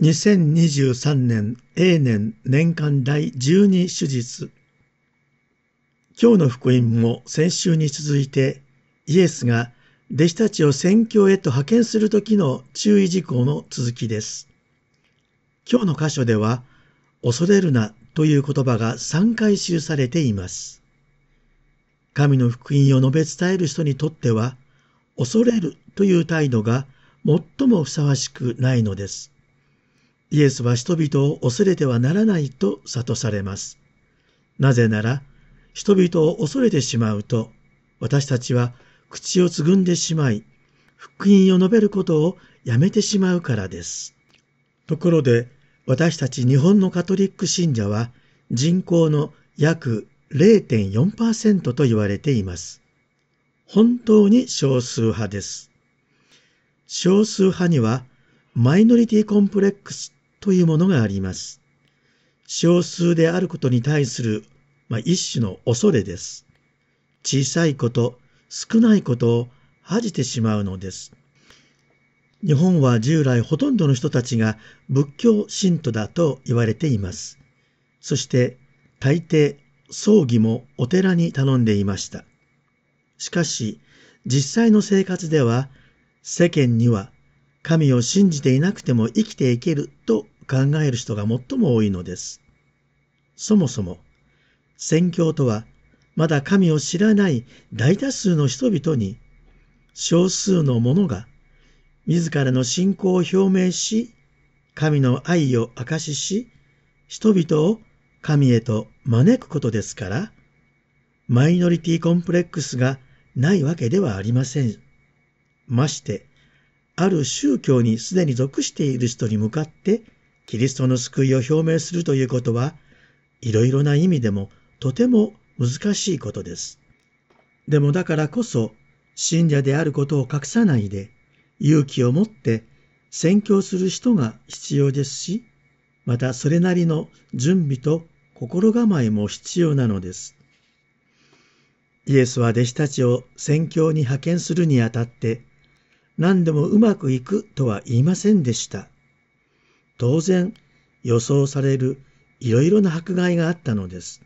2023年永年年間第12手術今日の福音も先週に続いてイエスが弟子たちを宣教へと派遣する時の注意事項の続きです。今日の箇所では恐れるなという言葉が3回記されています。神の福音を述べ伝える人にとっては恐れるという態度が最もふさわしくないのです。イエスは人々を恐れてはならないと諭されます。なぜなら、人々を恐れてしまうと、私たちは口をつぐんでしまい、福音を述べることをやめてしまうからです。ところで、私たち日本のカトリック信者は人口の約0.4%と言われています。本当に少数派です。少数派にはマイノリティコンプレックスというものがあります。少数であることに対する、まあ、一種の恐れです。小さいこと、少ないことを恥じてしまうのです。日本は従来ほとんどの人たちが仏教信徒だと言われています。そして大抵葬儀もお寺に頼んでいました。しかし実際の生活では世間には神を信じていなくても生きていけると考える人が最も多いのです。そもそも、宣教とは、まだ神を知らない大多数の人々に、少数の者が、自らの信仰を表明し、神の愛を証しし、人々を神へと招くことですから、マイノリティコンプレックスがないわけではありません。まして、ある宗教にすでに属している人に向かってキリストの救いを表明するということは、いろいろな意味でもとても難しいことです。でもだからこそ、信者であることを隠さないで、勇気を持って宣教する人が必要ですし、またそれなりの準備と心構えも必要なのです。イエスは弟子たちを宣教に派遣するにあたって、何でもうまくいくとは言いませんでした。当然予想されるいろいろな迫害があったのです。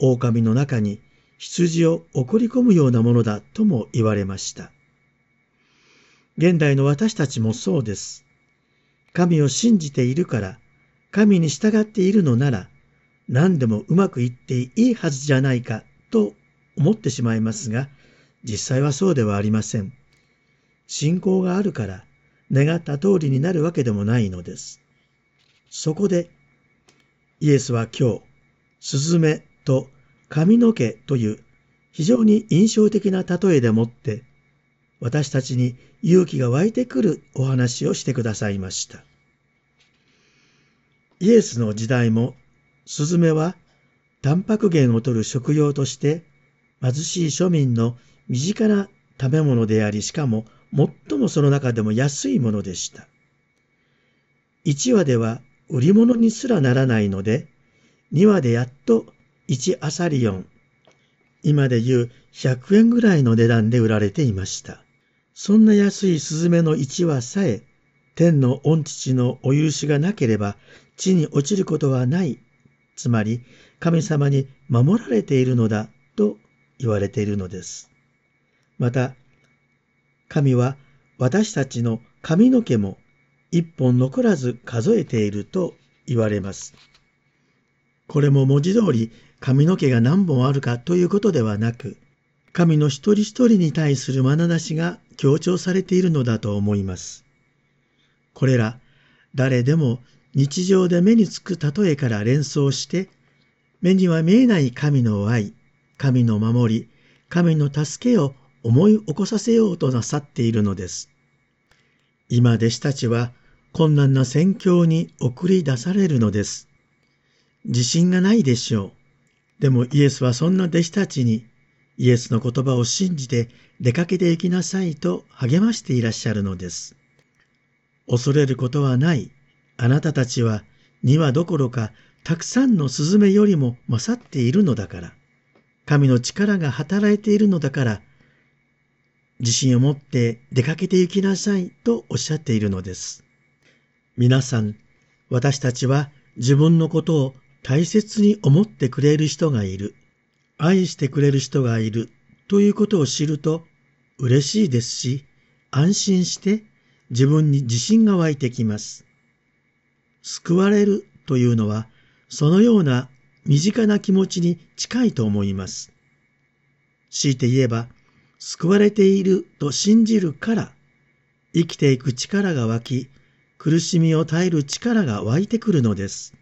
狼の中に羊を送り込むようなものだとも言われました。現代の私たちもそうです。神を信じているから、神に従っているのなら、何でもうまくいっていいはずじゃないかと思ってしまいますが、実際はそうではありません。信仰があるから願った通りになるわけでもないのです。そこでイエスは今日、スズメと髪の毛という非常に印象的な例えでもって私たちに勇気が湧いてくるお話をしてくださいました。イエスの時代もスズメはタンパク源を取る食用として貧しい庶民の身近な食べ物でありしかも最もその中でも安いものでした。1話では売り物にすらならないので、2話でやっと1アサリオン、今で言う100円ぐらいの値段で売られていました。そんな安いスズメの1羽さえ、天の御父のお許しがなければ地に落ちることはない、つまり神様に守られているのだと言われているのです。また、神は私たちの髪の毛も一本残らず数えていると言われます。これも文字通り髪の毛が何本あるかということではなく、神の一人一人に対する眼差しが強調されているのだと思います。これら誰でも日常で目につく例えから連想して、目には見えない神の愛、神の守り、神の助けを思い起こさせようとなさっているのです。今弟子たちは困難な宣教に送り出されるのです。自信がないでしょう。でもイエスはそんな弟子たちにイエスの言葉を信じて出かけていきなさいと励ましていらっしゃるのです。恐れることはない。あなたたちは2羽どころかたくさんのスズメよりも勝っているのだから。神の力が働いているのだから自信を持って出かけて行きなさいとおっしゃっているのです。皆さん、私たちは自分のことを大切に思ってくれる人がいる、愛してくれる人がいるということを知ると嬉しいですし、安心して自分に自信が湧いてきます。救われるというのは、そのような身近な気持ちに近いと思います。強いて言えば、救われていると信じるから、生きていく力が湧き、苦しみを耐える力が湧いてくるのです。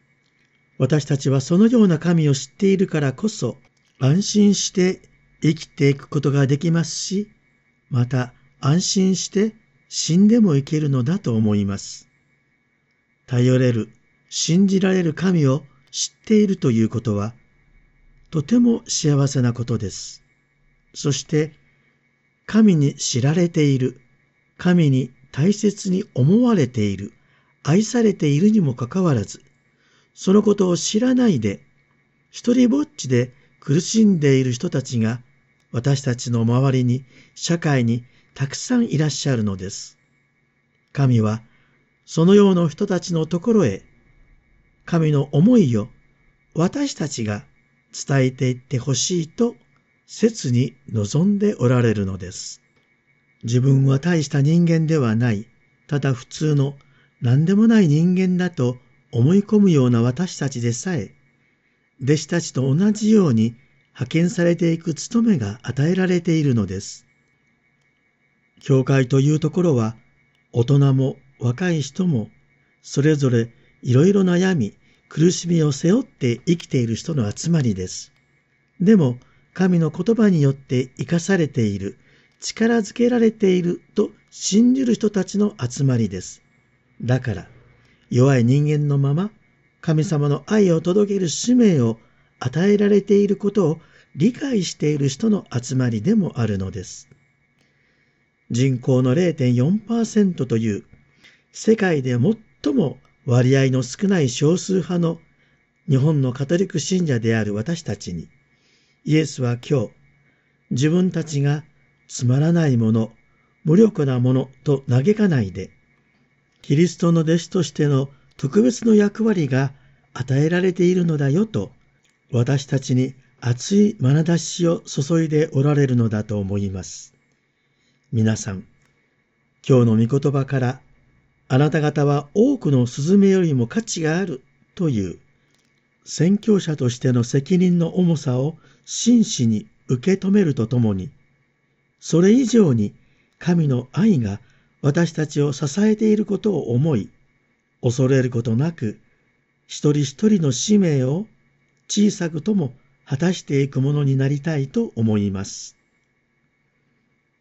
私たちはそのような神を知っているからこそ、安心して生きていくことができますし、また安心して死んでもいけるのだと思います。頼れる、信じられる神を知っているということは、とても幸せなことです。そして、神に知られている、神に大切に思われている、愛されているにもかかわらず、そのことを知らないで、一人ぼっちで苦しんでいる人たちが、私たちの周りに、社会にたくさんいらっしゃるのです。神は、そのような人たちのところへ、神の思いを私たちが伝えていってほしいと切に望んでおられるのです。自分は大した人間ではない、ただ普通の何でもない人間だと思い込むような私たちでさえ、弟子たちと同じように派遣されていく務めが与えられているのです。教会というところは、大人も若い人も、それぞれいろいろ悩み、苦しみを背負って生きている人の集まりです。でも、神の言葉によって生かされている、力づけられていると信じる人たちの集まりです。だから、弱い人間のまま、神様の愛を届ける使命を与えられていることを理解している人の集まりでもあるのです。人口の0.4%という世界で最も割合の少ない少数派の日本のカトリック信者である私たちに、イエスは今日、自分たちがつまらないもの、無力なものと嘆かないで、キリストの弟子としての特別の役割が与えられているのだよと、私たちに熱い眼差しを注いでおられるのだと思います。皆さん、今日の御言葉から、あなた方は多くのスズメよりも価値があるという宣教者としての責任の重さを真摯に受け止めるとともに、それ以上に神の愛が私たちを支えていることを思い、恐れることなく、一人一人の使命を小さくとも果たしていくものになりたいと思います。